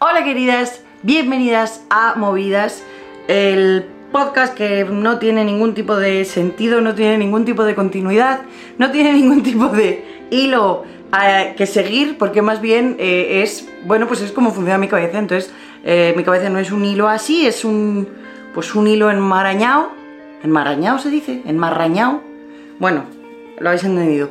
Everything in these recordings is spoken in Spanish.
Hola queridas, bienvenidas a Movidas, el podcast que no tiene ningún tipo de sentido, no tiene ningún tipo de continuidad, no tiene ningún tipo de hilo eh, que seguir, porque más bien eh, es, bueno, pues es como funciona mi cabeza, entonces eh, mi cabeza no es un hilo así, es un, pues un hilo enmarañado, enmarañado se dice, enmarrañado, bueno, lo habéis entendido.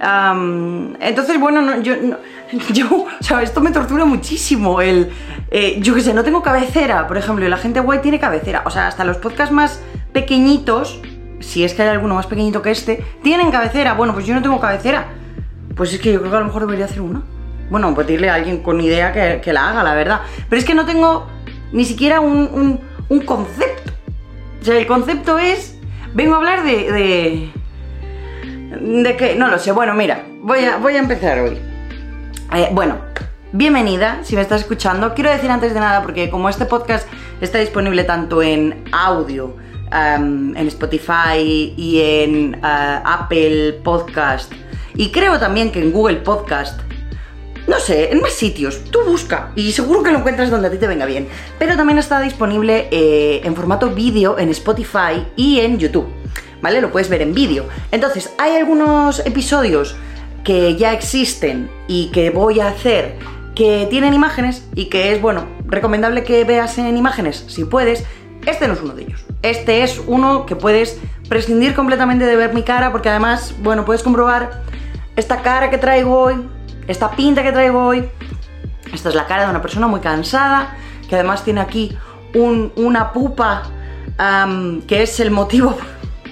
Entonces, bueno, no, yo, no- o sea, esto me tortura muchísimo. El, eh, yo que sé, no tengo cabecera, por ejemplo, y la gente guay tiene cabecera. O sea, hasta los podcasts más pequeñitos, si es que hay alguno más pequeñito que este, tienen cabecera. Bueno, pues yo no tengo cabecera. Pues es que yo creo que a lo mejor debería hacer una. Bueno, pues decirle a alguien con idea que, la haga, la verdad. Pero es que no tengo ni siquiera un, un- concepto. O sea, el concepto es. Vengo a hablar de ¿De qué? No lo sé. Bueno, mira, voy a, voy a empezar hoy. Eh, bueno, bienvenida si me estás escuchando. Quiero decir antes de nada, porque como este podcast está disponible tanto en audio, am, en Spotify y en ah, Apple Podcast, y creo también que en Google Podcast, no sé, en más sitios. Tú busca y seguro que lo encuentras donde a ti te venga bien. Pero también está disponible eh, en formato vídeo en Spotify y en YouTube. ¿Vale? Lo puedes ver en vídeo. Entonces, hay algunos episodios que ya existen y que voy a hacer que tienen imágenes y que es, bueno, recomendable que veas en imágenes si puedes. Este no es uno de ellos. Este es uno que puedes prescindir completamente de ver mi cara porque además, bueno, puedes comprobar esta cara que traigo hoy, esta pinta que traigo hoy. Esta es la cara de una persona muy cansada, que además tiene aquí un- una pupa que es el motivo...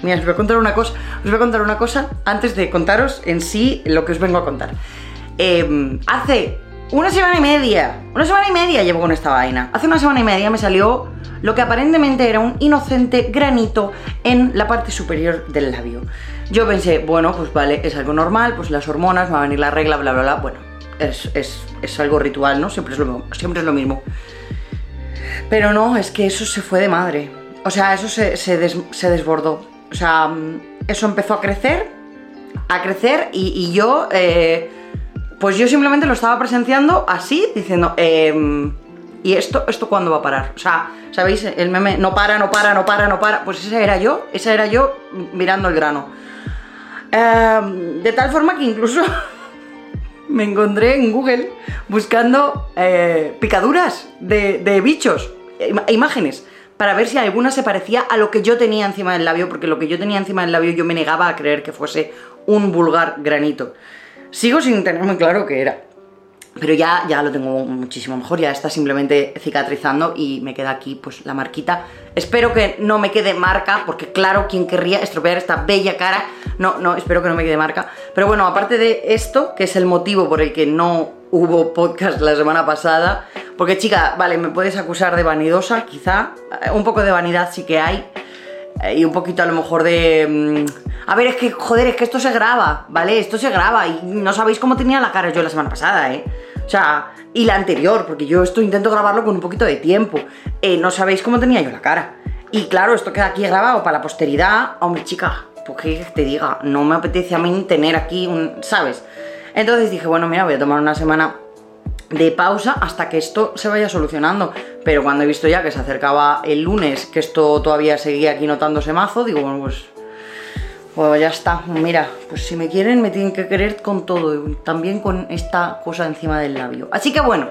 Mira, os voy a contar una cosa. Os voy a contar una cosa antes de contaros en sí lo que os vengo a contar. Em, hace una semana y media, una semana y media llevo con esta vaina. Hace una semana y media me salió lo que aparentemente era un inocente granito en la parte superior del labio. Yo pensé, bueno, pues vale, es algo normal, pues las hormonas, va a venir la regla, bla, bla, bla. Bueno, es, es- es algo ritual, ¿no? Siempre es, lo, siempre es lo mismo. Pero no, es que eso se fue de madre. O sea, eso se, se se desbordó. O sea, eso empezó a crecer, a crecer y, yo, eh, pues yo simplemente lo estaba presenciando así, diciendo, em, ¿y esto, esto cuándo va a parar? O sea, ¿sabéis? El meme, no para, no para, no para, no para. Pues esa era yo, esa era yo mirando el grano. Em, de tal forma que incluso me encontré en Google buscando eh, picaduras de, de bichos, im- imágenes, para ver si alguna se parecía a lo que yo tenía encima del labio, porque lo que yo tenía encima del labio yo me negaba a creer que fuese un vulgar granito. Sigo sin tener muy claro qué era. Pero ya, ya lo tengo muchísimo mejor, ya está simplemente cicatrizando y me queda aquí pues la marquita. Espero que no me quede marca, porque claro, ¿quién querría estropear esta bella cara? No, no, espero que no me quede marca. Pero bueno, aparte de esto, que es el motivo por el que no hubo podcast la semana pasada, porque chica, vale, me puedes acusar de vanidosa, quizá, eh, un poco de vanidad sí que hay, eh, y un poquito a lo mejor de... mm, A ver, es que, joder, es que esto se graba, ¿vale? Esto se graba y no sabéis cómo tenía la cara yo la semana pasada, ¿eh? O sea, y la anterior, porque yo esto intento grabarlo con un poquito de tiempo. Eh, no sabéis cómo tenía yo la cara. Y claro, esto queda aquí grabado para la posteridad. Hombre, chica, pues que te diga, no me apetece a mí tener aquí un... ¿Sabes? Entonces dije, bueno, mira, voy a tomar una semana de pausa hasta que esto se vaya solucionando. Pero cuando he visto ya que se acercaba el lunes, que esto todavía seguía aquí notándose mazo, digo, bueno, pues, pues ya está. Mira, pues si me quieren, me tienen que querer con todo, también con esta cosa encima del labio. Así que bueno,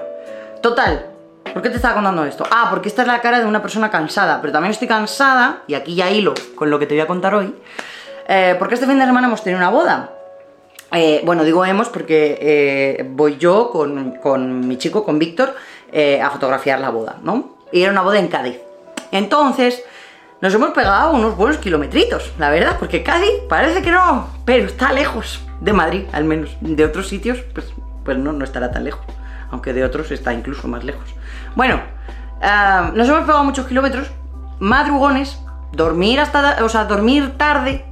total. ¿Por qué te estaba contando esto? Ah, porque esta es la cara de una persona cansada, pero también estoy cansada, y aquí ya hilo con lo que te voy a contar hoy, eh, porque este fin de semana hemos tenido una boda. Eh, bueno, digo hemos porque eh, voy yo con, con mi chico, con Víctor, eh, a fotografiar la boda, ¿no? Y era una boda en Cádiz. Entonces, nos hemos pegado unos buenos kilometritos, la verdad, porque Cádiz parece que no, pero está lejos de Madrid, al menos. De otros sitios, pues, pues no, no estará tan lejos. Aunque de otros está incluso más lejos. Bueno, nos hemos pegado muchos kilómetros, madrugones, dormir hasta, o sea, dormir tarde,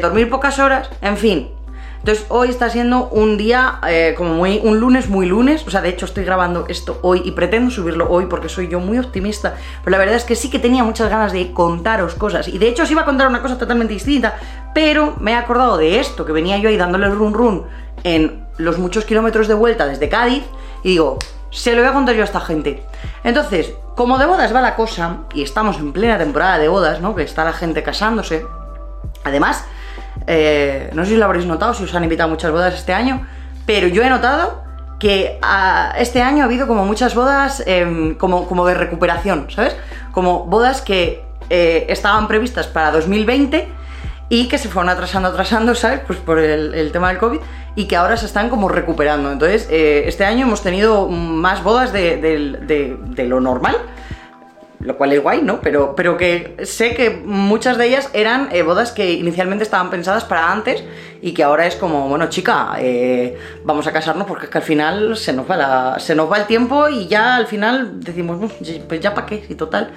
dormir pocas horas, en fin. Entonces hoy está siendo un día eh, como muy, un lunes muy lunes, o sea, de hecho estoy grabando esto hoy y pretendo subirlo hoy porque soy yo muy optimista, pero la verdad es que sí que tenía muchas ganas de contaros cosas y de hecho os iba a contar una cosa totalmente distinta, pero me he acordado de esto, que venía yo ahí dándole run run en los muchos kilómetros de vuelta desde Cádiz y digo, Se lo voy a contar yo a esta gente. Entonces, como de bodas va la cosa, y estamos en plena temporada de bodas, ¿no? Que está la gente casándose. Además, eh, no sé si lo habréis notado, si os han invitado a muchas bodas este año, pero yo he notado que ah, este año ha habido como muchas bodas em, como, como de recuperación, ¿sabes? Como bodas que eh, estaban previstas para 2020 y que se fueron atrasando, atrasando, ¿sabes? Pues por el, tema del COVID y que ahora se están como recuperando. Entonces, eh, este año hemos tenido más bodas de, lo normal, lo cual es guay, ¿no? Pero, pero que sé que muchas de ellas eran eh, bodas que inicialmente estaban pensadas para antes y que ahora es como, bueno, chica, eh, vamos a casarnos porque es que al final se nos, va se nos va el tiempo y ya al final decimos, pues ya para qué, y total.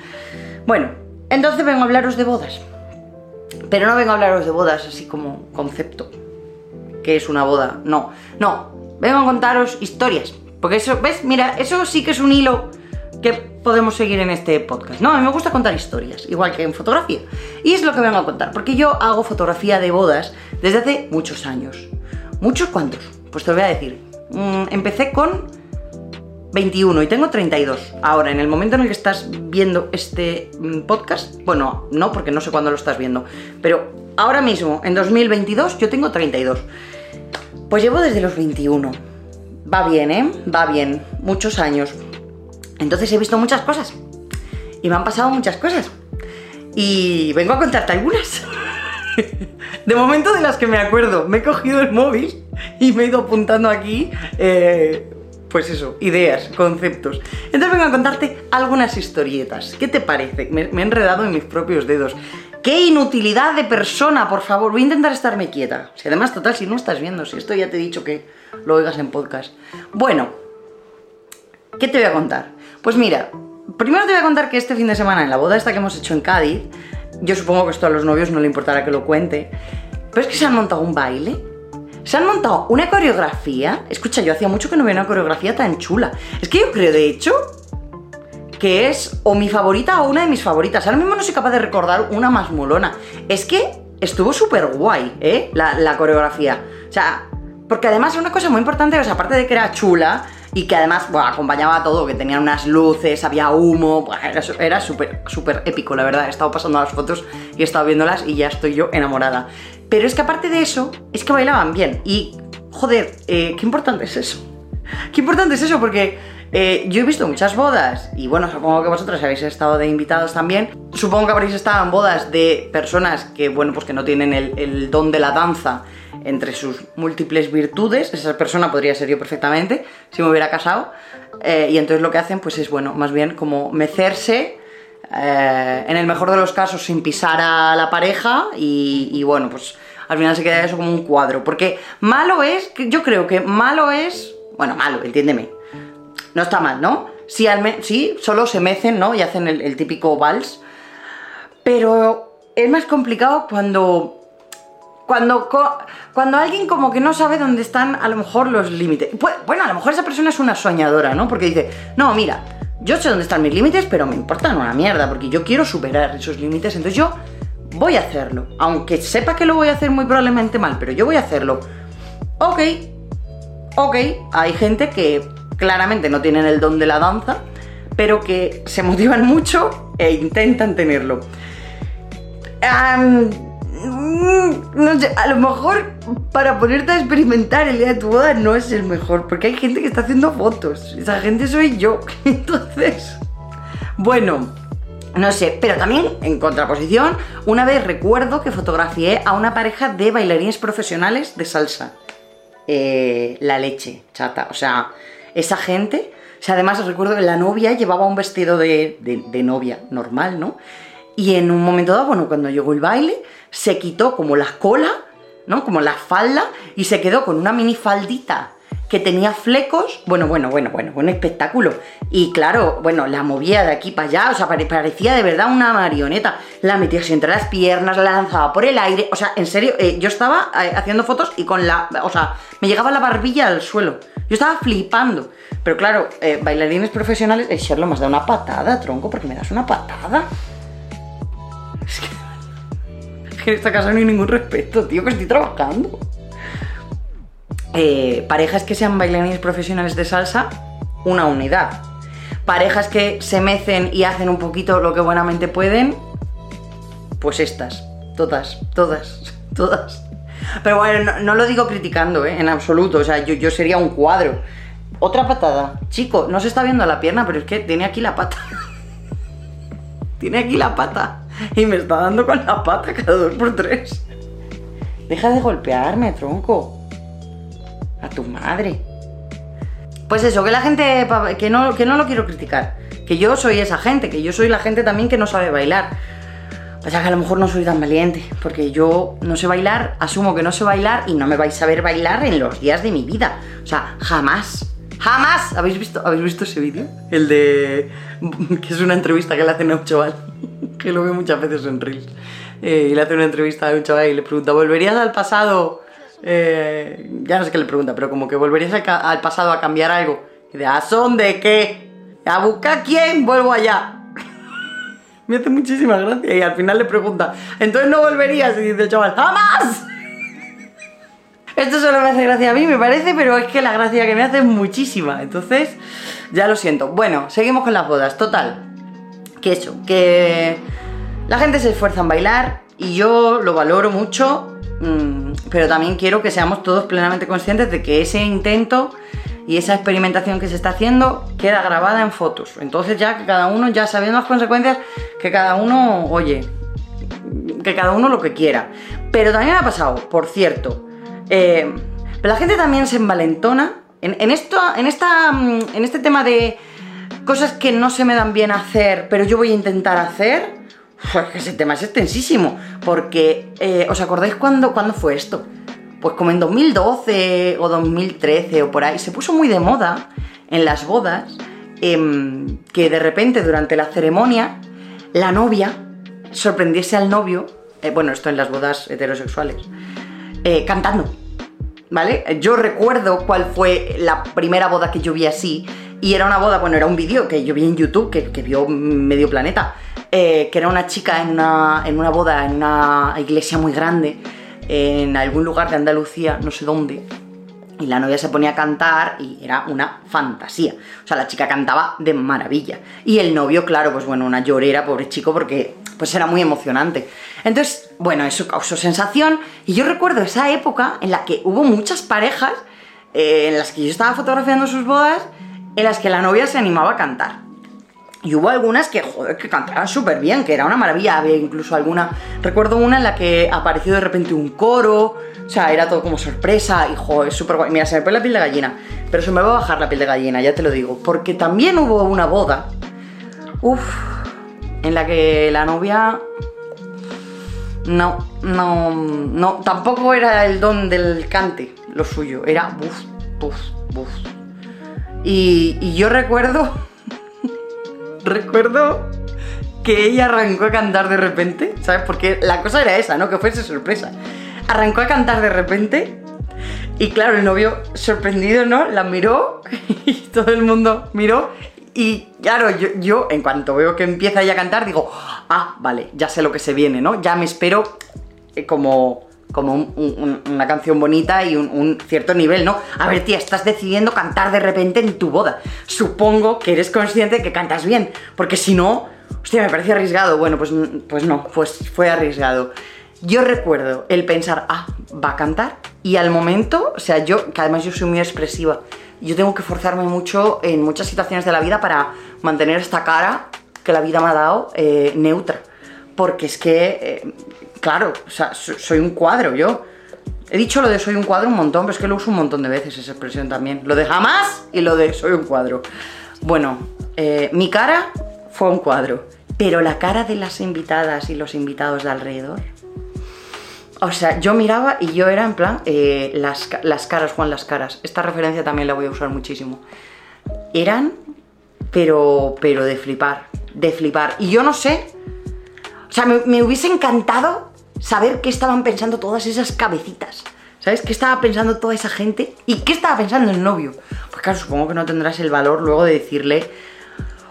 Bueno, entonces vengo a hablaros de bodas. Pero no vengo a hablaros de bodas así como concepto. que es una boda? No, no. Vengo a contaros historias. Porque eso, ¿ves? Mira, eso sí que es un hilo que podemos seguir en este podcast. No, a mí me gusta contar historias, igual que en fotografía. Y es lo que vengo a contar, porque yo hago fotografía de bodas desde hace muchos años. ¿Muchos cuántos? Pues te lo voy a decir. Mm, empecé con 21 y tengo 32. Ahora, en el momento en el que estás viendo este mm, podcast, bueno, no, porque no sé cuándo lo estás viendo, pero ahora mismo, en 2022, yo tengo 32. Pues llevo desde los 21. Va bien, ¿eh? Va bien. Muchos años. Entonces he visto muchas cosas. Y me han pasado muchas cosas. Y vengo a contarte algunas. De momento de las que me acuerdo, me he cogido el móvil y me he ido apuntando aquí eh, pues eso, ideas, conceptos. Entonces vengo a contarte algunas historietas. ¿Qué te parece? Me, he enredado en mis propios dedos. ¡Qué inutilidad de persona, por favor! Voy a intentar estarme quieta. Si además, total, si no estás viendo, si esto ya te he dicho que lo oigas en podcast. Bueno, ¿qué te voy a contar? Pues mira, primero te voy a contar que este fin de semana, en la boda esta que hemos hecho en Cádiz, yo supongo que esto a los novios no le importará que lo cuente, pero es que se han montado un baile se han montado una coreografía. Escucha, yo hacía mucho que no veía una coreografía tan chula. Es que yo creo, de hecho, que es o mi favorita o una de mis favoritas. Ahora mismo no soy capaz de recordar una más molona. Es que estuvo súper guay, ¿eh? La, coreografía. O sea, porque además una cosa muy importante, o sea, aparte de que era chula y que además bueno, acompañaba todo, que tenía unas luces, había humo, era súper, súper épico, la verdad. He estado pasando las fotos y he estado viéndolas y ya estoy yo enamorada. Pero es que aparte de eso, es que bailaban bien. Y, joder, eh, qué importante es eso. Qué importante es eso, porque eh, yo he visto muchas bodas, y bueno, supongo que vosotros habéis estado de invitados también. Supongo que habréis estado en bodas de personas que, bueno, pues que no tienen el, don de la danza entre sus múltiples virtudes. Esa persona podría ser yo perfectamente si me hubiera casado. Eh, y entonces lo que hacen, pues es, bueno, más bien como mecerse eh, en el mejor de los casos sin pisar a la pareja y, bueno, pues al final se queda eso como un cuadro. Porque malo es, yo creo que malo es, bueno, malo, entiéndeme, no está mal, ¿no? Sí, solo se mecen, ¿no? Y hacen el, típico vals. Pero es más complicado cuando cuando, cuando alguien como que no sabe dónde están a lo mejor los límites. Bueno, a lo mejor esa persona es una soñadora, ¿no? Porque dice, no, mira, yo sé dónde están mis límites, pero me importan una mierda, porque yo quiero superar esos límites, entonces yo voy a hacerlo. Aunque sepa que lo voy a hacer muy probablemente mal, pero yo voy a hacerlo. Ok, ok, hay gente que claramente no tienen el don de la danza, pero que se motivan mucho e intentan tenerlo. No sé, a lo mejor para ponerte a experimentar el día de tu boda no es el mejor, porque hay gente que está haciendo fotos. Esa gente soy yo. Entonces, bueno, no sé, pero también en contraposición, una vez recuerdo que fotografié a una pareja de bailarines profesionales de salsa. Eh, la leche, chata. O sea, esa gente. O sea, además recuerdo que la novia llevaba un vestido de, de novia normal, ¿no? Y en un momento dado, bueno, cuando llegó el baile, se quitó como la cola, ¿no? Como la falda y se quedó con una mini faldita que tenía flecos, bueno, bueno, bueno, bueno, un espectáculo. Y claro, bueno, la movía de aquí para allá, o sea, parecía de verdad una marioneta. La metía así entre las piernas, la lanzaba por el aire, o sea, en serio, eh, yo estaba eh, haciendo fotos y con la, o sea, me llegaba la barbilla al suelo. Yo estaba flipando. Pero claro, eh, bailarines profesionales, el Sherlock me has una patada, tronco, porque me das una patada. Es que en esta casa no hay ningún respeto, tío, que estoy trabajando. Eh, parejas que sean bailarines profesionales de salsa, una unidad. Parejas que se mecen y hacen un poquito lo que buenamente pueden, pues estas, todas, todas, todas. Pero bueno, no, lo digo criticando, ¿eh? en absoluto, o sea, yo, yo sería un cuadro. Otra patada. Chico, no se está viendo la pierna, pero es que tiene aquí la pata. tiene aquí la pata. Y me está dando con la pata cada dos por tres. Deja de golpearme, tronco. A tu madre. Pues eso, que la gente. Que no, que no lo quiero criticar. Que yo soy esa gente, que yo soy la gente también que no sabe bailar. O sea que a lo mejor no soy tan valiente, porque yo no sé bailar, asumo que no sé bailar y no me vais a ver bailar en los días de mi vida. O sea, jamás. ¡Jamás! ¿Habéis visto, ¿habéis visto ese vídeo? El de... que es una entrevista que le hacen a un chaval, que lo veo muchas veces en Reels. Eh, y le hace una entrevista a un chaval y le pregunta, ¿volverías al pasado? Eh, ya no sé qué le pregunta, pero como que volverías al, pasado a cambiar algo. Y de, ¿a son de qué? ¿A buscar quién? Vuelvo allá. Me hace muchísima gracia. Y al final le pregunta, ¿entonces no volverías? Y dice chaval, ¡jamás! Esto solo me hace gracia a mí, me parece, pero es que la gracia que me hace es muchísima. Entonces, ya lo siento. Bueno, seguimos con las bodas. Total. Que eso, que la gente se esfuerza en bailar y yo lo valoro mucho, mm, pero también quiero que seamos todos plenamente conscientes de que ese intento y esa experimentación que se está haciendo queda grabada en fotos. Entonces ya que cada uno, ya sabiendo las consecuencias, que cada uno, oye, que cada uno lo que quiera. Pero también ha pasado, por cierto, eh, la gente también se envalentona en, esto, en, esta, mm, en este tema de cosas que no se me dan bien hacer, pero yo voy a intentar hacer. ese tema es extensísimo, porque eh, ¿os acordáis cuándo, cuándo fue esto? Pues como en 2012 o 2013 o por ahí, se puso muy de moda en las bodas em, que de repente durante la ceremonia la novia sorprendiese al novio, eh, bueno, esto en las bodas heterosexuales, eh, cantando. ¿Vale? Yo recuerdo cuál fue la primera boda que yo vi así. Y era una boda, bueno, era un vídeo que yo vi en YouTube, que, vio medio planeta. Eh, que era una chica en una, en una boda, en una iglesia muy grande, en algún lugar de Andalucía, no sé dónde. Y la novia se ponía a cantar y era una fantasía. O sea, la chica cantaba de maravilla. Y el novio, claro, pues bueno, una llorera, pobre chico, porque pues era muy emocionante. Entonces, bueno, eso causó sensación. Y yo recuerdo esa época en la que hubo muchas parejas eh, en las que yo estaba fotografiando sus bodas, en las que la novia se animaba a cantar. Y hubo algunas que, joder, que cantaban súper bien, que era una maravilla. Había incluso alguna. Recuerdo una en la que apareció de repente un coro. O sea, era todo como sorpresa. Y joder, súper guay. Mira, se me pone la piel de gallina. Pero se me va a bajar la piel de gallina, ya te lo digo. Porque también hubo una boda. Uf. En la que la novia. No, no, no. Tampoco era el don del cante lo suyo. Era buf, buf, buf. Y, yo recuerdo recuerdo que ella arrancó a cantar de repente, ¿sabes? Porque la cosa era esa, ¿no? Que fuese sorpresa. Arrancó a cantar de repente y claro, el novio sorprendido, ¿no? La miró y todo el mundo miró y claro, yo, en cuanto veo que empieza ella a cantar digo, ah, vale, ya sé lo que se viene, ¿no? Ya me espero eh, como como una canción bonita y un, cierto nivel, ¿no? A ver, tía, estás decidiendo cantar de repente en tu boda. Supongo que eres consciente de que cantas bien, porque si no, hostia, me parece arriesgado. Bueno, pues, pues no, pues fue arriesgado. Yo recuerdo el pensar, ah, va a cantar, y al momento, o sea, yo, que además yo soy muy expresiva, yo tengo que forzarme mucho en muchas situaciones de la vida para mantener esta cara que la vida me ha dado eh, neutra. Porque es que eh, claro, o sea, soy un cuadro yo. He dicho lo de soy un cuadro un montón, pero es que lo uso un montón de veces esa expresión también. Lo de jamás y lo de soy un cuadro. Bueno, eh, mi cara fue un cuadro, pero la cara de las invitadas y los invitados de alrededor. O sea, yo miraba y yo era en plan, eh, las, las caras, Juan, las caras. Esta referencia también la voy a usar muchísimo. Eran, pero, pero de flipar, de flipar. Y yo no sé, o sea, me hubiese encantado saber qué estaban pensando todas esas cabecitas. ¿Sabes? ¿Qué estaba pensando toda esa gente? ¿Y qué estaba pensando el novio? Pues claro, supongo que no tendrás el valor luego de decirle,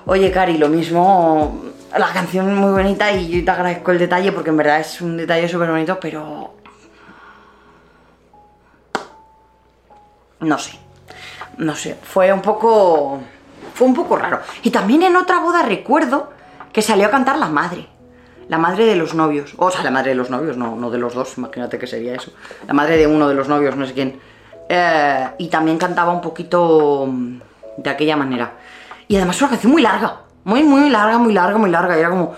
oye, Cari, lo mismo, la canción es muy bonita y yo te agradezco el detalle porque en verdad es un detalle súper bonito, pero... No sé, no sé, fue un poco... fue un poco raro. Y también en otra boda recuerdo que salió a cantar la madre. La madre de los novios. O sea, la madre de los novios, no, no de los dos, imagínate que sería eso. La madre de uno de los novios, no sé quién. Eh, y también cantaba un poquito mm, de aquella manera. Y además una canción muy larga. Muy, muy larga, muy larga, muy larga. Y era como...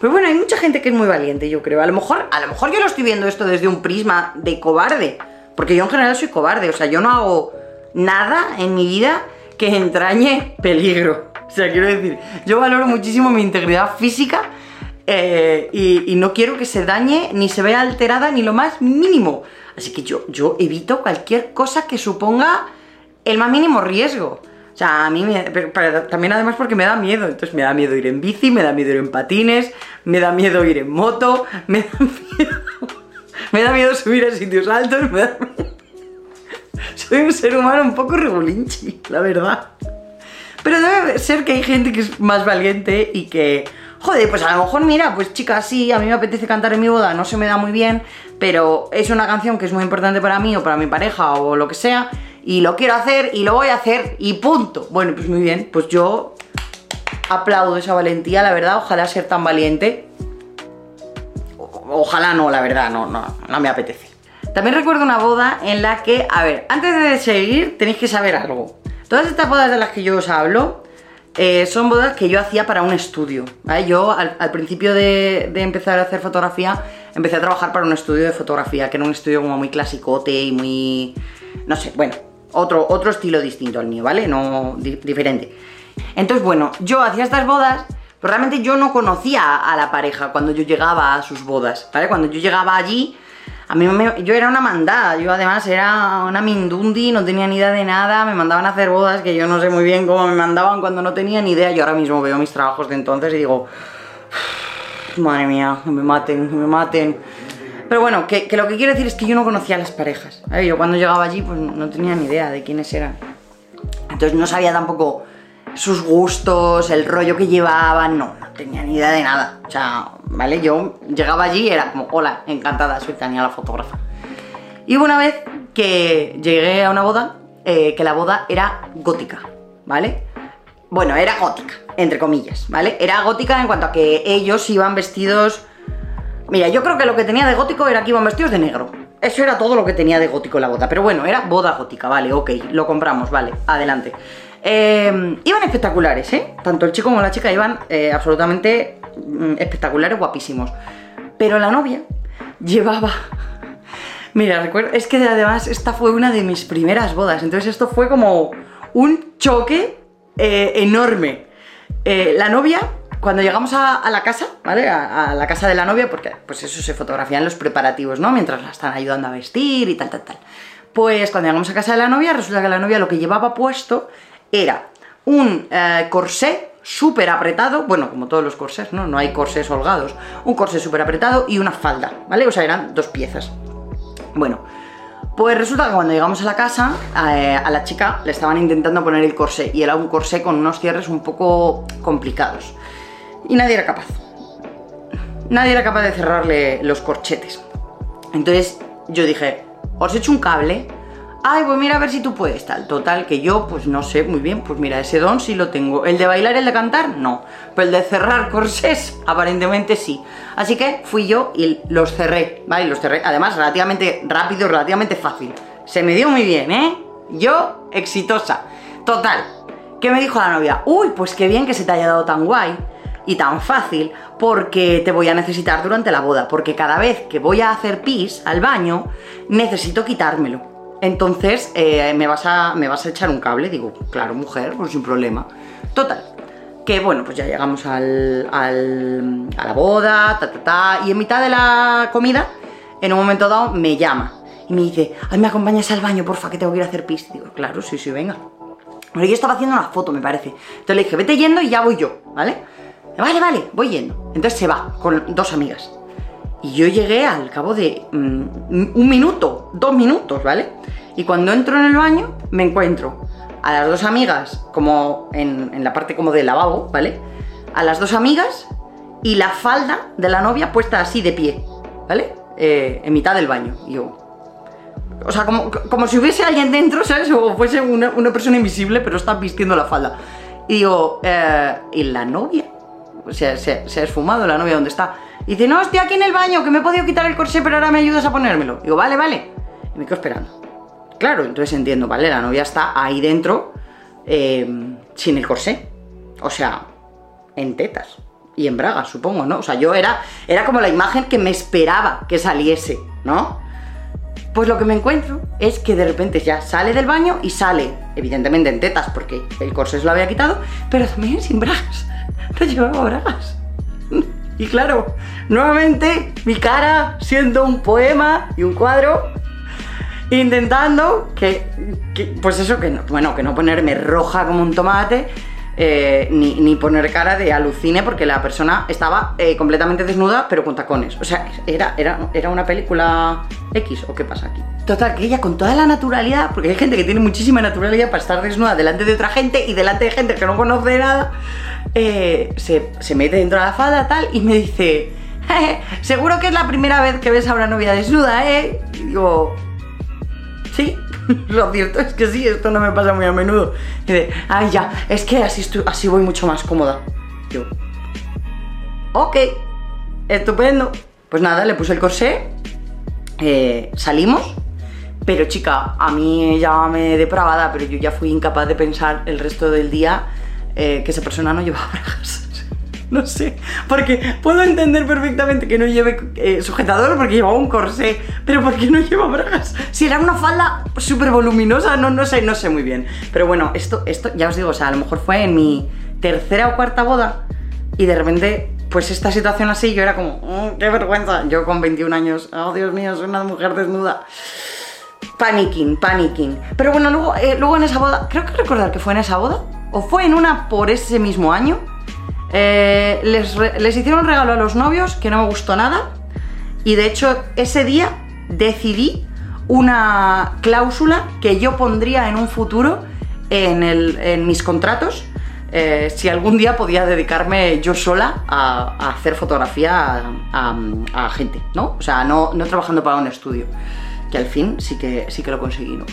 Pero bueno, hay mucha gente que es muy valiente, yo creo. A lo mejor, a lo mejor yo lo estoy viendo esto desde un prisma de cobarde. Porque yo en general soy cobarde. O sea, yo no hago nada en mi vida que entrañe peligro. O sea, quiero decir, yo valoro muchísimo mi integridad física eh, y, no quiero que se dañe ni se vea alterada ni lo más mínimo. Así que yo, yo evito cualquier cosa que suponga el más mínimo riesgo. O sea, a mí me, pero, también además porque me da miedo. Entonces me da miedo ir en bici, me da miedo ir en patines, me da miedo ir en moto, me da miedo, me da miedo subir a sitios altos, me da Soy un ser humano un poco regulinchi, la verdad. Pero debe ser que hay gente que es más valiente y que... Joder, pues a lo mejor mira, pues chica, sí, a mí me apetece cantar en mi boda, no se me da muy bien, pero es una canción que es muy importante para mí o para mi pareja o lo que sea, y lo quiero hacer y lo voy a hacer y punto. Bueno, pues muy bien, pues yo aplaudo esa valentía, la verdad, ojalá ser tan valiente. ojalá no, la verdad, no, no, no me apetece. También recuerdo una boda en la que, a ver, antes de seguir tenéis que saber algo. Todas estas bodas de las que yo os hablo eh, son bodas que yo hacía para un estudio. Yo al, principio de, de, empezar a hacer fotografía empecé a trabajar para un estudio de fotografía, que era un estudio como muy clasicote y muy... no sé, bueno, otro, otro estilo distinto al mío, ¿vale? No diferente. Entonces, bueno, yo hacía estas bodas, pero realmente yo no conocía a la pareja cuando yo llegaba a sus bodas, ¿vale? Cuando yo llegaba allí, a mí me, yo era una mandada, yo además era una mindundi, no tenía ni idea de nada, me mandaban a hacer bodas que yo no sé muy bien cómo me mandaban cuando no tenía ni idea. Yo ahora mismo veo mis trabajos de entonces y digo, madre mía, que me maten, me maten. Pero bueno, que, lo que quiero decir es que yo no conocía a las parejas. Yo cuando llegaba allí pues no tenía ni idea de quiénes eran. Entonces no sabía tampoco sus gustos, el rollo que llevaban, no, no tenía ni idea de nada. O sea, ¿vale? Yo llegaba allí y era como, hola, encantada, soy Tania la fotógrafa. Y una vez que llegué a una boda, eh, que la boda era gótica, ¿vale? Bueno, era gótica, entre comillas, ¿vale? Era gótica en cuanto a que ellos iban vestidos Mira, yo creo que lo que tenía de gótico era que iban vestidos de negro. Eso era todo lo que tenía de gótico la boda. Pero bueno, era boda gótica, vale, ok, lo compramos, vale, adelante. Eh, iban espectaculares, ¿eh? Tanto el chico como la chica iban eh, absolutamente espectaculares, guapísimos. Pero la novia llevaba... Mira, recuerdo, es que además esta fue una de mis primeras bodas, entonces esto fue como un choque eh, enorme. la novia cuando llegamos a, la casa, ¿vale? A, la casa de la novia, porque pues eso se fotografían los preparativos, ¿no? Mientras la están ayudando a vestir y tal, tal, tal. Pues cuando llegamos a casa de la novia, resulta que la novia lo que llevaba puesto era un eh, corsé súper apretado, bueno, como todos los corsés, ¿no? No hay corsés holgados, un corsé súper apretado y una falda, ¿vale? O sea, eran dos piezas. Bueno, pues resulta que cuando llegamos a la casa, eh, a la chica le estaban intentando poner el corsé y era un corsé con unos cierres un poco complicados y nadie era capaz. Nadie era capaz de cerrarle los corchetes. Entonces yo dije, os he hecho un cable. Ay, pues mira a ver si tú puedes, tal. Total, que yo, pues no sé muy bien, pues mira, ese don sí lo tengo. ¿El de bailar, el de cantar? No. Pero el de cerrar corsés, aparentemente sí. Así que fui yo y los cerré, ¿vale? Los cerré, además, relativamente rápido, relativamente fácil. Se me dio muy bien, ¿eh? Yo, exitosa. Total. ¿Qué me dijo la novia? Uy, pues qué bien que se te haya dado tan guay y tan fácil porque te voy a necesitar durante la boda, porque cada vez que voy a hacer pis al baño, necesito quitármelo. Entonces, eh, ¿me, vas a, ¿me vas a echar un cable? Digo, claro, mujer, pues sin problema. Total, que bueno, pues ya llegamos al, a la boda, ta, ta, ta, y en mitad de la comida, en un momento dado, me llama y me dice, ay, me acompañas al baño, porfa, que tengo que ir a hacer pis. Digo, claro, sí, sí, venga. Pero yo estaba haciendo una foto, me parece. Entonces le dije, vete yendo y ya voy yo, ¿vale? Vale, vale, voy yendo. Entonces se va con dos amigas. Y yo llegué al cabo de mm, un minuto, dos minutos, ¿vale? Y cuando entro en el baño, me encuentro a las dos amigas, como en, la parte como del lavabo, ¿vale? A las dos amigas y la falda de la novia puesta así de pie, ¿vale? Eh, en mitad del baño. Y yo, O sea, como, como si hubiese alguien dentro, ¿sabes? O fuese una, una persona invisible, pero está vistiendo la falda. Y digo, eh, ¿y la novia? O sea, se, se ha esfumado la novia, ¿dónde está? Y dice, no, estoy aquí en el baño, que me he podido quitar el corsé, pero ahora me ayudas a ponérmelo. Digo, vale, vale. Y me quedo esperando. Claro, entonces entiendo, ¿vale? La novia está ahí dentro, eh, sin el corsé. O sea, en tetas. Y en bragas, supongo, ¿no? O sea, yo era, era como la imagen que me esperaba que saliese, ¿no? Pues lo que me encuentro es que de repente ya sale del baño y sale, evidentemente en tetas, porque el corsé se lo había quitado, pero también sin bragas. No llevaba bragas. Y claro, nuevamente mi cara siendo un poema y un cuadro, intentando que, pues eso, que no, bueno, que no ponerme roja como un tomate, eh, ni, ni poner cara de alucine porque la persona estaba eh, completamente desnuda pero con tacones. O sea, era, era, era una película X o qué pasa aquí. Total, que ella con toda la naturalidad, porque hay gente que tiene muchísima naturalidad para estar desnuda delante de otra gente y delante de gente que no conoce nada, eh, se, se mete dentro de la falda tal y me dice, "Jeje, seguro que es la primera vez que ves a una novia desnuda, ¿eh? Y digo, Sí, lo cierto es que sí, esto no me pasa muy a menudo. De, ay ya, es que así, estoy, así voy mucho más cómoda. Yo, ok, estupendo. Pues nada, le puse el corsé, eh, salimos, pero chica, a mí llámame depravada, pero yo ya fui incapaz de pensar el resto del día eh, que esa persona no llevaba bragas. No sé, porque puedo entender perfectamente que no lleve eh, sujetador porque llevaba un corsé, pero ¿por qué no lleva bragas? Si era una falda súper voluminosa, no, no sé, no sé muy bien. Pero bueno, esto, esto ya os digo, o sea, a lo mejor fue en mi tercera o cuarta boda y de repente, pues esta situación así, yo era como, "Mm, qué vergüenza, yo con 21 años, oh Dios mío, soy una mujer desnuda. Panicking, panicking. Pero bueno, luego, eh, luego en esa boda, creo que recordar que fue en esa boda, o fue en una por ese mismo año, eh, les, hicieron un regalo a los novios que no me gustó nada. Y de hecho, ese día decidí una cláusula que yo pondría en un futuro en, mis contratos. eh, si algún día podía dedicarme yo sola a, hacer fotografía a, gente, ¿no? O sea, no, trabajando para un estudio. Que al fin sí que, sí que lo conseguí, ¿no?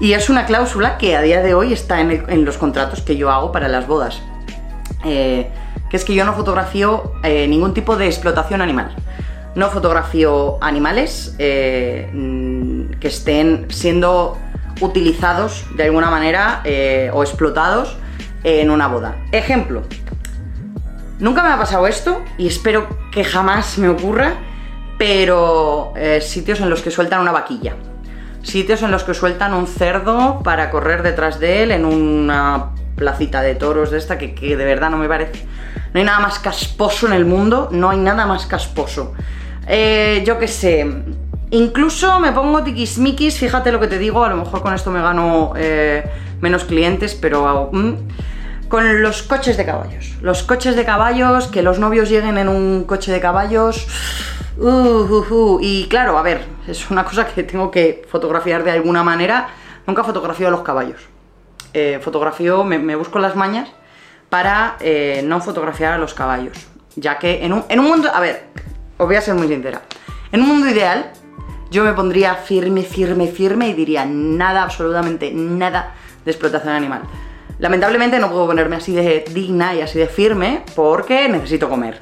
Y es una cláusula que a día de hoy está en, en los contratos que yo hago para las bodas eh, que es que yo no fotografío eh, ningún tipo de explotación animal. No fotografío animales eh, mm, que estén siendo utilizados de alguna manera eh, o explotados en una boda. Ejemplo, nunca me ha pasado esto y espero que jamás me ocurra, pero sitios en los que sueltan una vaquilla. Sitios en los que sueltan un cerdo para correr detrás de él en una placita de toros de esta que, que de verdad no me parece. No hay nada más casposo en el mundo, no hay nada más casposo. Eh, yo qué sé, incluso me pongo tiquismiquis, fíjate lo que te digo, a lo mejor con esto me gano eh, menos clientes, pero... mm, con los coches de caballos. Los coches de caballos, que los novios lleguen en un coche de caballos. uh, uh, uh. Y claro, a ver, es una cosa que tengo que fotografiar de alguna manera. Nunca fotografío a los caballos. Eh, me busco las mañas para eh, no fotografiar a los caballos. Ya que en un, en un mundo. A ver, os voy a ser muy sincera. En un mundo ideal, yo me pondría firme, firme, firme y diría nada, absolutamente nada de explotación animal. Lamentablemente no puedo ponerme así de digna y así de firme porque necesito comer.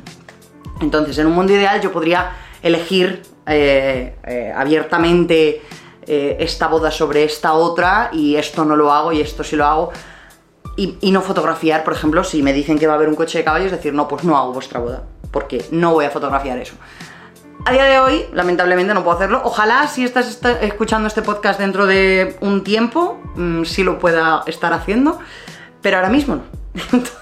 Entonces, en un mundo ideal yo podría elegir eh, eh, abiertamente eh, esta boda sobre esta otra y esto no lo hago y esto sí lo hago. Y, no fotografiar, por ejemplo, si me dicen que va a haber un coche de caballos, decir, no, pues no hago vuestra boda, porque no voy a fotografiar eso. A día de hoy, lamentablemente, no puedo hacerlo. Ojalá, si estás escuchando este podcast dentro de un tiempo, mm, sí lo pueda estar haciendo, pero ahora mismo no. Entonces,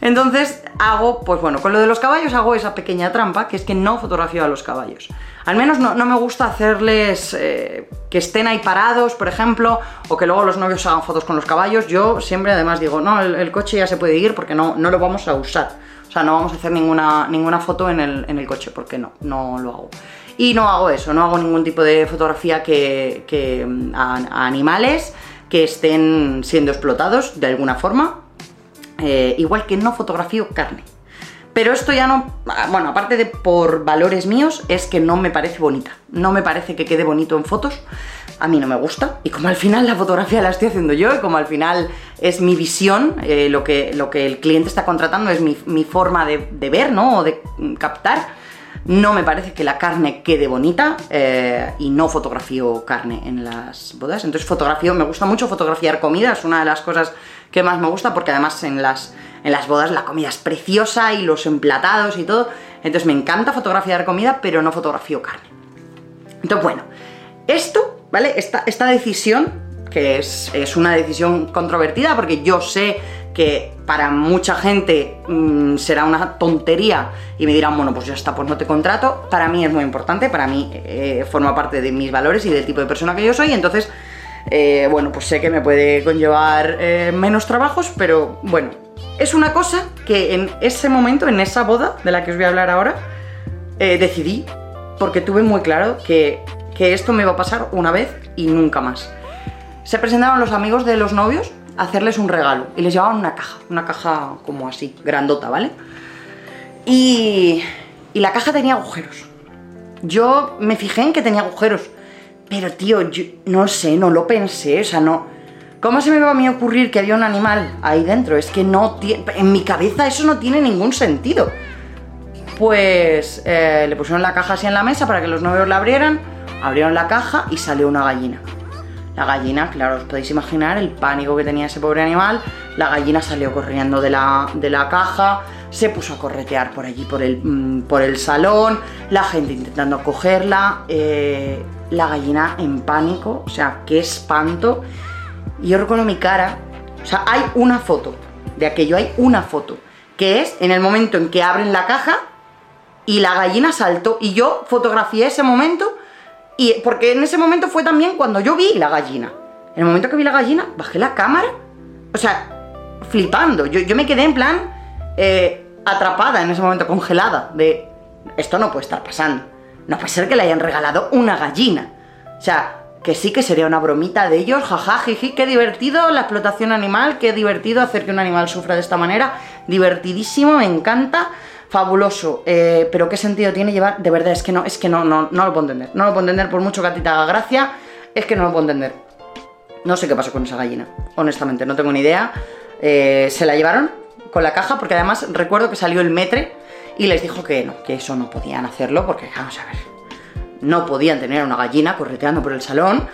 entonces hago, pues bueno, con lo de los caballos hago esa pequeña trampa, que es que no fotografío a los caballos. Al menos no, me gusta hacerles eh, que estén ahí parados, por ejemplo, o que luego los novios hagan fotos con los caballos. Yo siempre además digo, no, el, coche ya se puede ir porque no, no lo vamos a usar. O sea, no vamos a hacer ninguna, ninguna foto en el, en el coche, porque no, no lo hago. Y no hago eso, no hago ningún tipo de fotografía que, que, mm, a animales que estén siendo explotados de alguna forma. Eh, igual que no fotografío carne. Pero esto ya no, bueno, aparte de por valores míos, es que no me parece bonita. No me parece que quede bonito en fotos. A mí no me gusta. Y como al final la fotografía la estoy haciendo yo, y como al final es mi visión, eh, lo, que, lo que el cliente está contratando es mi, forma de, ver, ¿no? O de captar. No me parece que la carne quede bonita eh, y no fotografío carne en las bodas. Entonces fotografío, me gusta mucho fotografiar comida, es una de las cosas que más me gusta porque además en las en las bodas la comida es preciosa y los emplatados y todo. Entonces me encanta fotografiar comida, pero no fotografío carne. Entonces, bueno, esto, ¿vale? Esta, esta decisión, que es, una decisión controvertida, porque yo sé que para mucha gente mm, será una tontería y me dirán, bueno, pues ya está, pues no te contrato. Para mí es muy importante, para mí eh, forma parte de mis valores y del tipo de persona que yo soy, entonces, eh, bueno, pues sé que me puede conllevar eh, menos trabajos, pero bueno, es una cosa que en ese momento, en esa boda de la que os voy a hablar ahora, decidí, porque tuve muy claro que, esto me iba a pasar una vez y nunca más. Se presentaron los amigos de los novios hacerles un regalo y les llevaban una caja, una caja como así, grandota, ¿vale? Y, y la caja tenía agujeros. Yo me fijé en que tenía agujeros, pero tío, yo no sé, no lo pensé, o sea, no ¿Cómo se me va a mí ocurrir que había un animal ahí dentro? Es que no tiene... En mi cabeza eso no tiene ningún sentido. Pues eh, le pusieron la caja así en la mesa para que los novios la abrieran, abrieron la caja y salió una gallina. La gallina, claro, os podéis imaginar el pánico que tenía ese pobre animal. La gallina salió corriendo de la, de la caja, se puso a corretear por allí, por el, mm, por el salón, la gente intentando cogerla, eh, la gallina en pánico, o sea, qué espanto. Y yo recuerdo mi cara, o sea, hay una foto de aquello, hay una foto, que es en el momento en que abren la caja y la gallina saltó y yo fotografié ese momento y porque en ese momento fue también cuando yo vi la gallina. En el momento que vi la gallina, bajé la cámara, o sea, flipando. Yo, me quedé en plan eh, atrapada en ese momento, congelada, de esto no puede estar pasando. No puede ser que le hayan regalado una gallina. O sea, que sí que sería una bromita de ellos, jaja, jiji, qué divertido la explotación animal, qué divertido hacer que un animal sufra de esta manera, divertidísimo, me encanta, fabuloso, eh, pero qué sentido tiene llevar, de verdad, es que no, es que no, no, no lo puedo entender, no lo puedo entender por mucho que a ti te haga gracia, es que no lo puedo entender. No sé qué pasó con esa gallina, honestamente, no tengo ni idea. Eh, se la llevaron con la caja porque además recuerdo que salió el metre y les dijo que no, que eso no podían hacerlo porque, vamos a ver, no podían tener una gallina correteando por el salón.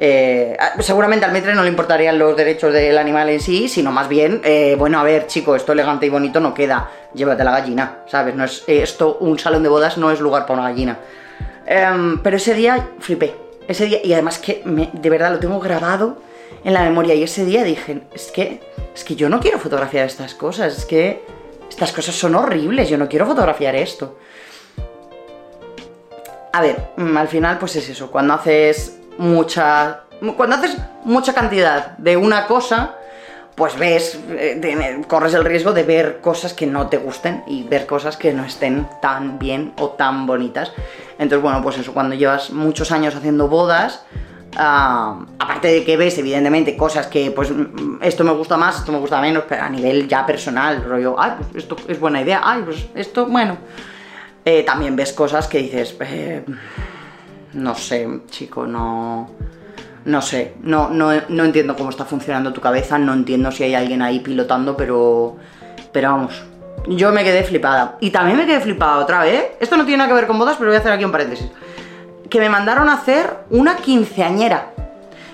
Eh, seguramente al metre no le importarían los derechos del animal en sí, sino más bien, eh, bueno, a ver, chico, esto elegante y bonito no queda, llévate la gallina, ¿sabes? No es esto, un salón de bodas no es lugar para una gallina. Em, pero ese día flipé, ese día, y además que de verdad lo tengo grabado en la memoria, y ese día dije, es que, es que yo no quiero fotografiar estas cosas, es que estas cosas son horribles, yo no quiero fotografiar esto. A ver, mm, al final pues es eso, cuando haces mucha... Cuando haces mucha cantidad de una cosa, pues ves, eh, corres el riesgo de ver cosas que no te gusten y ver cosas que no estén tan bien o tan bonitas. Entonces, bueno, pues eso, cuando llevas muchos años haciendo bodas, ah, aparte de que ves, evidentemente, cosas que, pues, esto me gusta más, esto me gusta menos, pero a nivel ya personal, rollo, ay, pues esto es buena idea, ay, pues esto, bueno. Eh, también ves cosas que dices, eh, no sé, chico, no... No sé, no, no, no, entiendo cómo está funcionando tu cabeza, no entiendo si hay alguien ahí pilotando, pero... Pero vamos, yo me quedé flipada. Y también me quedé flipada otra vez. Esto no tiene nada que ver con bodas, pero voy a hacer aquí un paréntesis. Que me mandaron a hacer una quinceañera.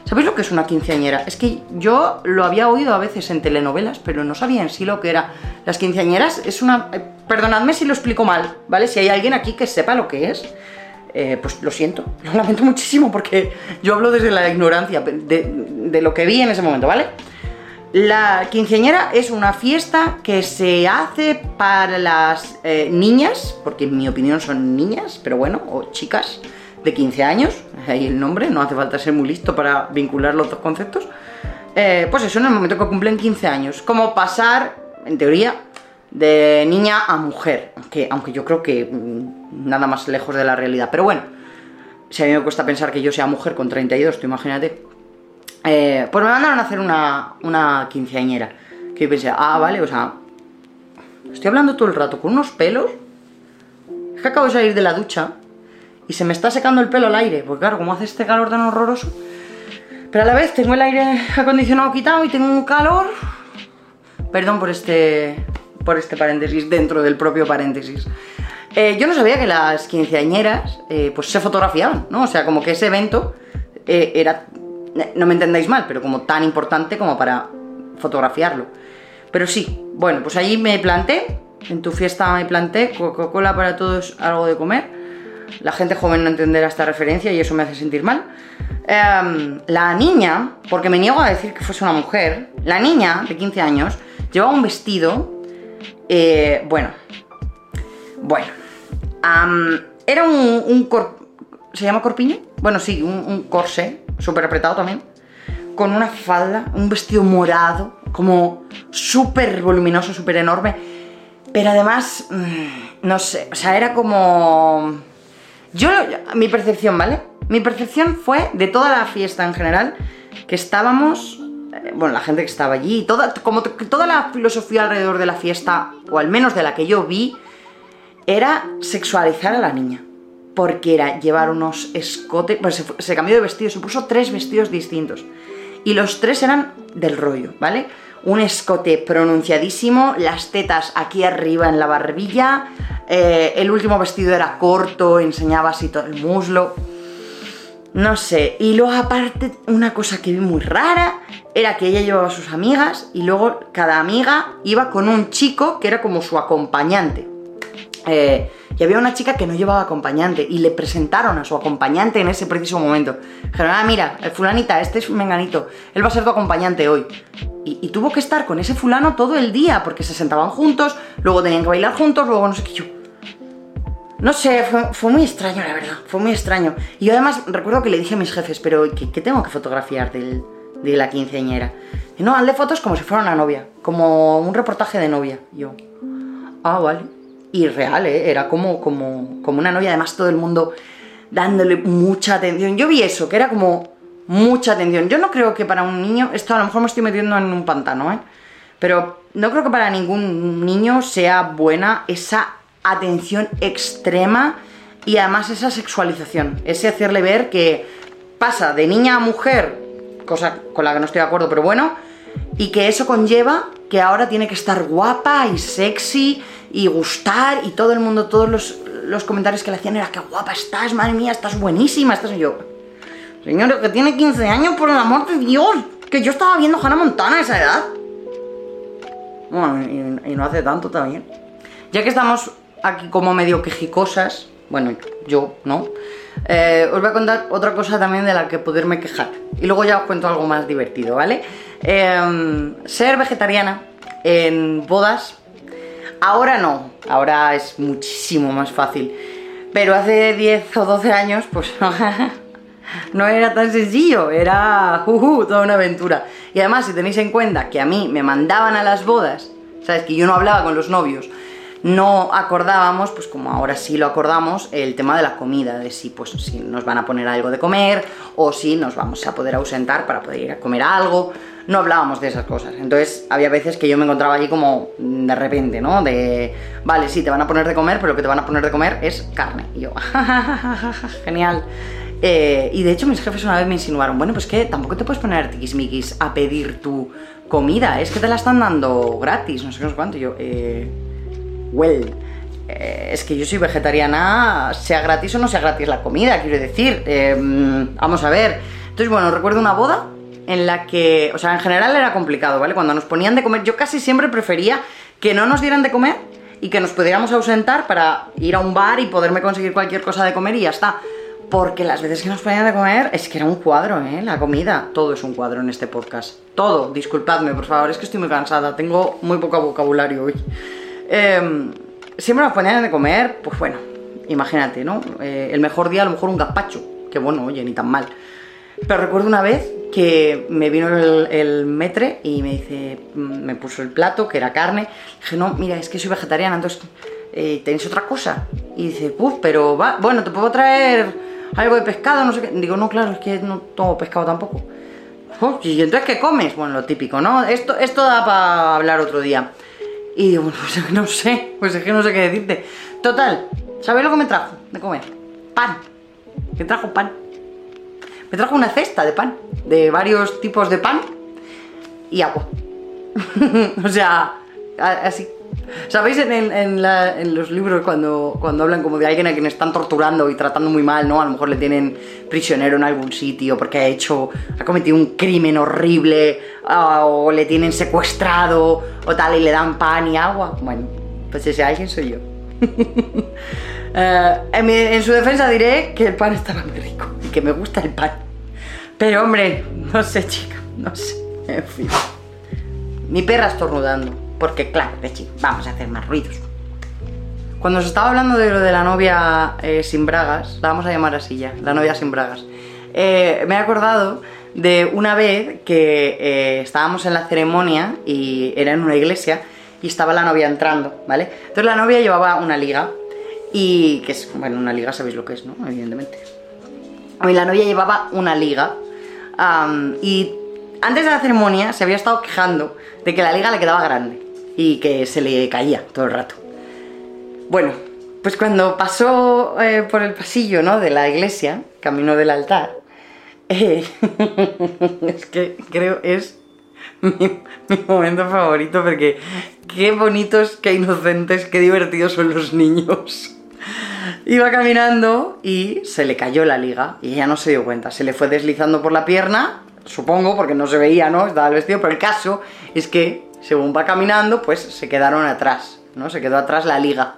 ¿Sabéis lo que es una quinceañera? Es que yo lo había oído a veces en telenovelas, pero no sabía en sí lo que era. Las quinceañeras es una... Eh, perdonadme si lo explico mal, ¿vale? Si hay alguien aquí que sepa lo que es, eh, pues lo siento, lo lamento muchísimo porque yo hablo desde la ignorancia de, lo que vi en ese momento, ¿vale? La quinceañera es una fiesta que se hace para las eh, niñas, porque en mi opinión son niñas, pero bueno, o chicas, de 15 años, ahí el nombre, no hace falta ser muy listo para vincular los dos conceptos, eh, pues eso en el momento que cumplen 15 años, como pasar, en teoría, de niña a mujer, aunque, aunque yo creo que mm, nada más lejos de la realidad, pero bueno, si a mí me cuesta pensar que yo sea mujer con 32, tú imagínate, eh, pues me mandaron a hacer una, una quinceañera, que yo pensé, ah, vale, o sea, estoy hablando todo el rato con unos pelos. Es que acabo de salir de la ducha y se me está secando el pelo al aire, porque claro, como hace este calor tan horroroso. Pero a la vez tengo el aire acondicionado quitado y tengo un calor. Perdón por este, por este paréntesis dentro del propio paréntesis. Eh, yo no sabía que las quinceañeras eh, pues se fotografiaban, ¿no? O sea, como que ese evento eh, era, no me entendáis mal, pero como tan importante como para fotografiarlo. Pero sí, bueno, pues allí me planté, en tu fiesta me planté, Coca-Cola para todos, algo de comer. La gente joven no entenderá esta referencia y eso me hace sentir mal. Em, la niña, porque me niego a decir que fuese una mujer, la niña de 15 años llevaba un vestido, bueno, bueno, era un, ¿Se llama corpiño? Bueno, sí, un, corsé, súper apretado también. Con una falda, un vestido morado, como súper voluminoso, súper enorme. Pero además, mm, no sé, o sea, era como... Yo, mi percepción, ¿vale? Mi percepción fue de toda la fiesta en general, que estábamos, eh, bueno, la gente que estaba allí, toda, como toda la filosofía alrededor de la fiesta, o al menos de la que yo vi, era sexualizar a la niña. Porque era llevar unos escotes. Pues se, cambió de vestido, se puso tres vestidos distintos. Y los tres eran del rollo, ¿vale? Un escote pronunciadísimo, las tetas aquí arriba en la barbilla, eh, el último vestido era corto, enseñaba así todo el muslo. No sé, y luego aparte una cosa que vi muy rara era que ella llevaba a sus amigas y luego cada amiga iba con un chico que era como su acompañante. Eh, y había una chica que no llevaba acompañante y le presentaron a su acompañante en ese preciso momento. Dijeron, ah, mira, el fulanita, este es un menganito, él va a ser tu acompañante hoy. Y, tuvo que estar con ese fulano todo el día porque se sentaban juntos, luego tenían que bailar juntos, luego no sé qué yo. No sé, fue, muy extraño, la verdad, fue muy extraño. Y yo además recuerdo que le dije a mis jefes, pero ¿qué, tengo que fotografiar de la quinceañera? Y no, hazle fotos como si fuera una novia, como un reportaje de novia. yo, ah, vale y real, ¿eh? era como, como, como una novia, además todo el mundo dándole mucha atención. Yo vi eso, que era como mucha atención. Yo no creo que para un niño, esto a lo mejor me estoy metiendo en un pantano, ¿eh? pero no creo que para ningún niño sea buena esa atención extrema y además esa sexualización, ese hacerle ver que pasa de niña a mujer, cosa con la que no estoy de acuerdo, pero bueno, y que eso conlleva que ahora tiene que estar guapa y sexy y gustar y todo el mundo, todos los, comentarios que le hacían era que guapa estás, madre mía, estás buenísima, estás yo. Señor, que tiene 15 años, por el amor de Dios, que yo estaba viendo Hannah Montana a esa edad. Bueno, y, no hace tanto también. Ya que estamos aquí como medio quejicosas, bueno, yo, ¿no? Eh, os voy a contar otra cosa también de la que poderme quejar. Y luego ya os cuento algo más divertido, ¿vale? Em, ser vegetariana en bodas Ahora no, ahora es muchísimo más fácil. Pero hace 10 o 12 años, pues no era tan sencillo, era toda una aventura. Y además, si tenéis en cuenta que a mí me mandaban a las bodas, ¿sabes? Que yo no hablaba con los novios, no acordábamos, pues como ahora sí lo acordamos, el tema de la comida, de si, pues, si nos van a poner algo de comer o si nos vamos a poder ausentar para poder ir a comer algo no hablábamos de esas cosas. Entonces había veces que yo me encontraba allí como de repente, ¿no? De, vale, sí, te van a poner de comer, pero lo que te van a poner de comer es carne. Y yo, genial. Eh, y de hecho mis jefes una vez me insinuaron, bueno, pues que tampoco te puedes poner tiquismiquis a pedir tu comida, es que te la están dando gratis, no sé qué, no sé cuánto. Y yo, eh, well, eh, es que yo soy vegetariana, sea gratis o no sea gratis la comida, quiero decir. Eh, vamos a ver. Entonces, bueno, recuerdo una boda en la que, o sea, en general era complicado, ¿vale? Cuando nos ponían de comer, yo casi siempre prefería que no nos dieran de comer y que nos pudiéramos ausentar para ir a un bar y poderme conseguir cualquier cosa de comer y ya está. Porque las veces que nos ponían de comer es que era un cuadro, ¿eh? La comida. Todo es un cuadro en este podcast. Todo. Disculpadme, por favor, es que estoy muy cansada. Tengo muy poco vocabulario hoy. Em, siempre nos ponían de comer, pues bueno, imagínate, ¿no? Eh, el mejor día a lo mejor un gazpacho. Que bueno, oye, ni tan mal. Pero recuerdo una vez que me vino el, metre y me dice, mm, me puso el plato, que era carne. Dije, no, mira, es que soy vegetariana, entonces, eh, ¿tenéis otra cosa? Y dice, pues, pero va, bueno, te puedo traer algo de pescado, no sé qué. Digo, no, claro, es que no tomo pescado tampoco. ¿Y entonces qué comes? Bueno, lo típico, ¿no? Esto, esto da para hablar otro día. Y digo, pues no sé, pues es que no sé qué decirte. Total, ¿sabes lo que me trajo de comer? Pan. Me trajo pan. Me trajo una cesta de pan, de varios tipos de pan y agua. o sea, así. ¿Sabéis en, los libros cuando, hablan como de alguien a quien están torturando y tratando muy mal, ¿no? A lo mejor le tienen prisionero en algún sitio porque ha hecho, ha cometido un crimen horrible o le tienen secuestrado o tal y le dan pan y agua. Bueno, pues ese alguien soy yo. Eh, en, su defensa diré que el pan estaba muy rico y que me gusta el pan. Pero hombre, no sé chica, no sé, en fin. Mi perra estornudando. Porque claro, Pechi, vamos a hacer más ruidos. Cuando os estaba hablando de lo de la novia eh, sin bragas, la vamos a llamar así ya, la novia sin bragas, eh, me he acordado de una vez que eh, estábamos en la ceremonia y era en una iglesia y estaba la novia entrando, ¿vale? Entonces la novia llevaba una liga y que es, bueno, una liga sabéis lo que es, ¿no? Evidentemente. Mí la novia llevaba una liga y antes de la ceremonia se había estado quejando de que la liga le quedaba grande y que se le caía todo el rato. Bueno, pues cuando pasó eh, por el pasillo ¿no? de la iglesia, camino del altar, es que creo es mi, momento favorito porque qué bonitos, qué inocentes, qué divertidos son los niños. Iba caminando y se le cayó la liga y ella no se dio cuenta. Se le fue deslizando por la pierna, supongo, porque no se veía, ¿no? Estaba el vestido, pero el caso es que según va caminando, pues se quedaron atrás, ¿no? Se quedó atrás la liga.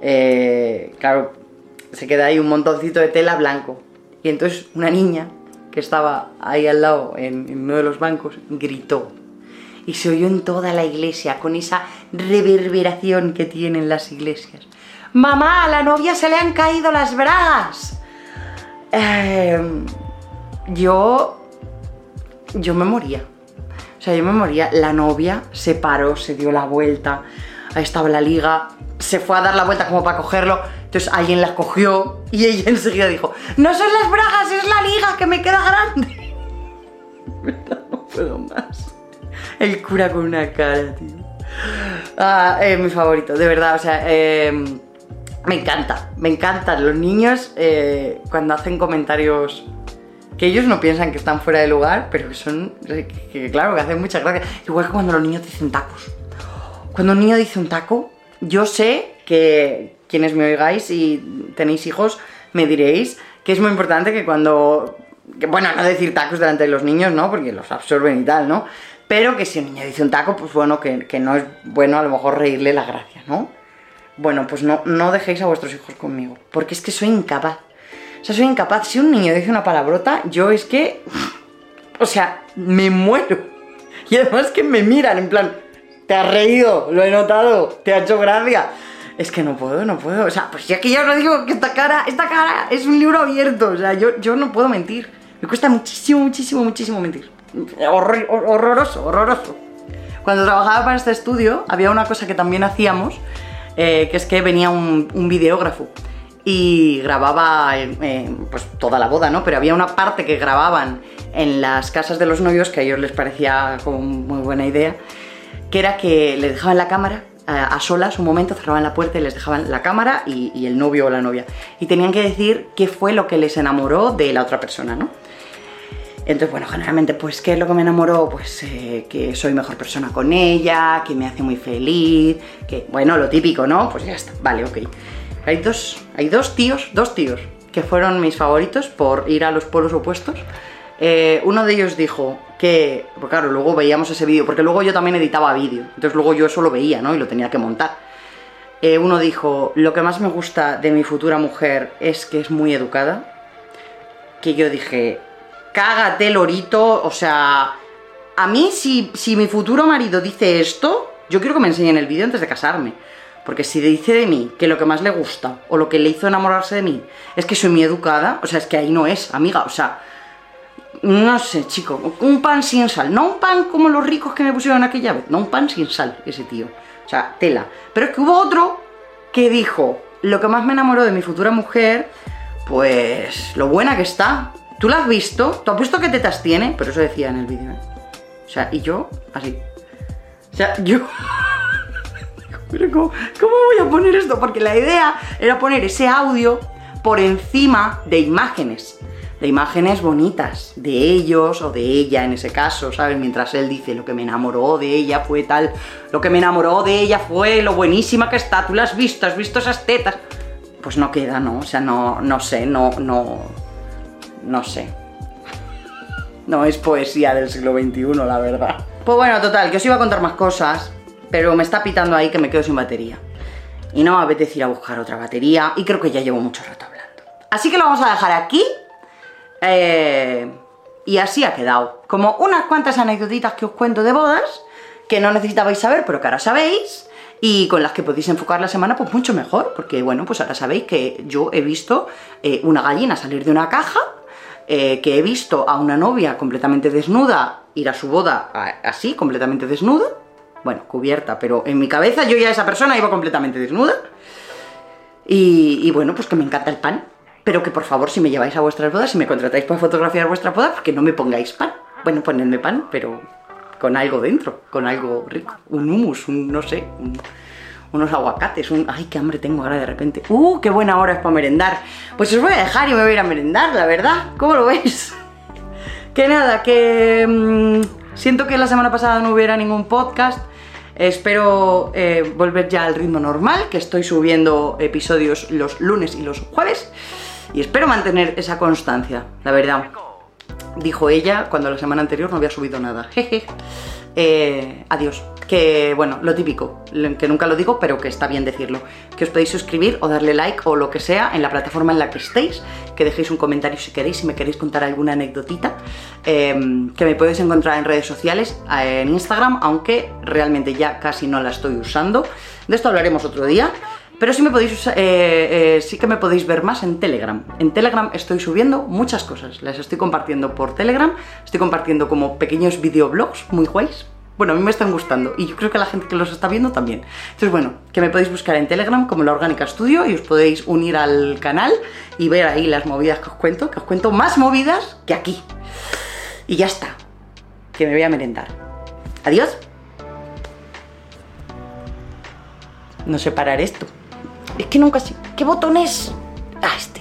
Eh, claro, se queda ahí un montoncito de tela blanco. Y entonces una niña que estaba ahí al lado en, uno de los bancos gritó. Y se oyó en toda la iglesia con esa reverberación que tienen las iglesias. ¡Mamá, a la novia se le han caído las bragas! Em, yo. Yo me moría. O sea, yo me moría. La novia se paró, se dio la vuelta. Ahí estaba la liga. Se fue a dar la vuelta como para cogerlo. Entonces alguien la cogió y ella enseguida dijo: No son las bragas, es la liga que me queda grande. no puedo más. El cura con una cara, tío. Ah, es mi favorito, de verdad. O sea, em, me encanta. Me encantan los niños eh, cuando hacen comentarios que ellos no piensan que están fuera de lugar, pero que son, que, claro, que hacen mucha gracia. Igual que cuando los niños dicen tacos. Cuando un niño dice un taco, yo sé que quienes me oigáis y tenéis hijos, me diréis que es muy importante que cuando, bueno, no decir tacos delante de los niños, ¿no? Porque los absorben y tal, ¿no? Pero que si un niño dice un taco, pues bueno, que, que no es bueno a lo mejor reírle la gracia, ¿no? Bueno, pues no, no dejéis a vuestros hijos conmigo, porque es que soy incapaz o sea, soy incapaz. Si un niño dice una palabrota, yo es que. O sea, me muero. Y además que me miran en plan, te has reído, lo he notado, te ha hecho gracia. Es que no puedo, no puedo. O sea, pues ya que ya os lo digo, que esta cara, esta cara es un libro abierto. O sea, yo, yo no puedo mentir. Me cuesta muchísimo, muchísimo, muchísimo mentir. horroroso, horroroso. Cuando trabajaba para este estudio, había una cosa que también hacíamos, eh, que es que venía un videógrafo y grababa pues toda la boda, ¿no? Pero había una parte que grababan en las casas de los novios que a ellos les parecía como muy buena idea, que era que les dejaban la cámara a, solas un momento, cerraban la puerta y les dejaban la cámara y, el novio o la novia. Y tenían que decir qué fue lo que les enamoró de la otra persona, ¿no? Entonces, bueno, generalmente, pues, ¿qué es lo que me enamoró? Pues eh, que soy mejor persona con ella, que me hace muy feliz, que, bueno, lo típico, ¿no? Pues ya está, vale, ok. Hay dos, hay dos tíos, dos tíos, que fueron mis favoritos por ir a los polos opuestos. Eh, uno de ellos dijo que, pues claro, luego veíamos ese vídeo, porque luego yo también editaba vídeo, entonces luego yo eso lo veía, ¿no? Y lo tenía que montar. Eh, uno dijo, lo que más me gusta de mi futura mujer es que es muy educada. Que yo dije, cágate, lorito, o sea, a mí si, si mi futuro marido dice esto, yo quiero que me enseñen el vídeo antes de casarme. Porque si dice de mí que lo que más le gusta o lo que le hizo enamorarse de mí es que soy muy educada, o sea, es que ahí no es, amiga, o sea, no sé, chico, un pan sin sal, no un pan como los ricos que me pusieron aquella vez, no un pan sin sal, ese tío, o sea, tela. Pero es que hubo otro que dijo, lo que más me enamoró de mi futura mujer, pues lo buena que está. ¿Tú la has visto? ¿Tú has visto qué tetas tiene? Pero eso decía en el vídeo, ¿eh? O sea, y yo, así. O sea, yo... Pero ¿cómo, ¿cómo voy a poner esto? Porque la idea era poner ese audio por encima de imágenes. De imágenes bonitas, de ellos o de ella en ese caso, ¿sabes? Mientras él dice lo que me enamoró de ella fue tal, lo que me enamoró de ella fue lo buenísima que está, tú la has visto, has visto esas tetas. Pues no queda, ¿no? O sea, no, no sé, no, no, no sé. No es poesía del siglo XXI, la verdad. Pues bueno, total, que os iba a contar más cosas, pero me está pitando ahí que me quedo sin batería. Y no me apetece ir a buscar otra batería y creo que ya llevo mucho rato hablando. Así que lo vamos a dejar aquí. Eh, y así ha quedado. Como unas cuantas anécdotitas que os cuento de bodas, que no necesitabais saber, pero que ahora sabéis, y con las que podéis enfocar la semana, pues mucho mejor, porque bueno, pues ahora sabéis que yo he visto eh, una gallina salir de una caja, eh, que he visto a una novia completamente desnuda ir a su boda así, completamente desnuda, bueno, cubierta, pero en mi cabeza yo ya esa persona iba completamente desnuda, y, bueno, pues que me encanta el pan, pero que por favor si me lleváis a vuestras bodas, si me contratáis para fotografiar vuestra boda, pues que no me pongáis pan. Bueno, ponedme pan, pero con algo dentro, con algo rico. Un hummus, un no sé, unos aguacates, un... ¡Ay, qué hambre tengo ahora de repente! ¡Uh, qué buena hora es para merendar! Pues os voy a dejar y me voy a ir a merendar, la verdad. ¿Cómo lo veis? que nada, que... mmm, siento que la semana pasada no hubiera ningún podcast. Espero eh, volver ya al ritmo normal, que estoy subiendo episodios los lunes y los jueves. Y espero mantener esa constancia, la verdad. Dijo ella cuando la semana anterior no había subido nada. Jeje. Eh, adiós. Que bueno, lo típico, que nunca lo digo, pero que está bien decirlo. Que os podéis suscribir o darle like o lo que sea en la plataforma en la que estéis. Que dejéis un comentario si queréis, si me queréis contar alguna anécdotita. Eh, que me podéis encontrar en redes sociales, en Instagram, aunque realmente ya casi no la estoy usando. De esto hablaremos otro día. Pero sí, me podéis, eh, eh, sí que me podéis ver más en Telegram. En Telegram estoy subiendo muchas cosas. Las estoy compartiendo por Telegram. Estoy compartiendo como pequeños videoblogs muy guays. Bueno, a mí me están gustando y yo creo que la gente que los está viendo también. Entonces, bueno, que me podéis buscar en Telegram como La Orgánica Studio y os podéis unir al canal y ver ahí las movidas que os cuento, que os cuento más movidas que aquí. Y ya está, que me voy a merendar. Adiós. No sé parar esto. Es que nunca sé. ¿Qué botón es? Ah, este.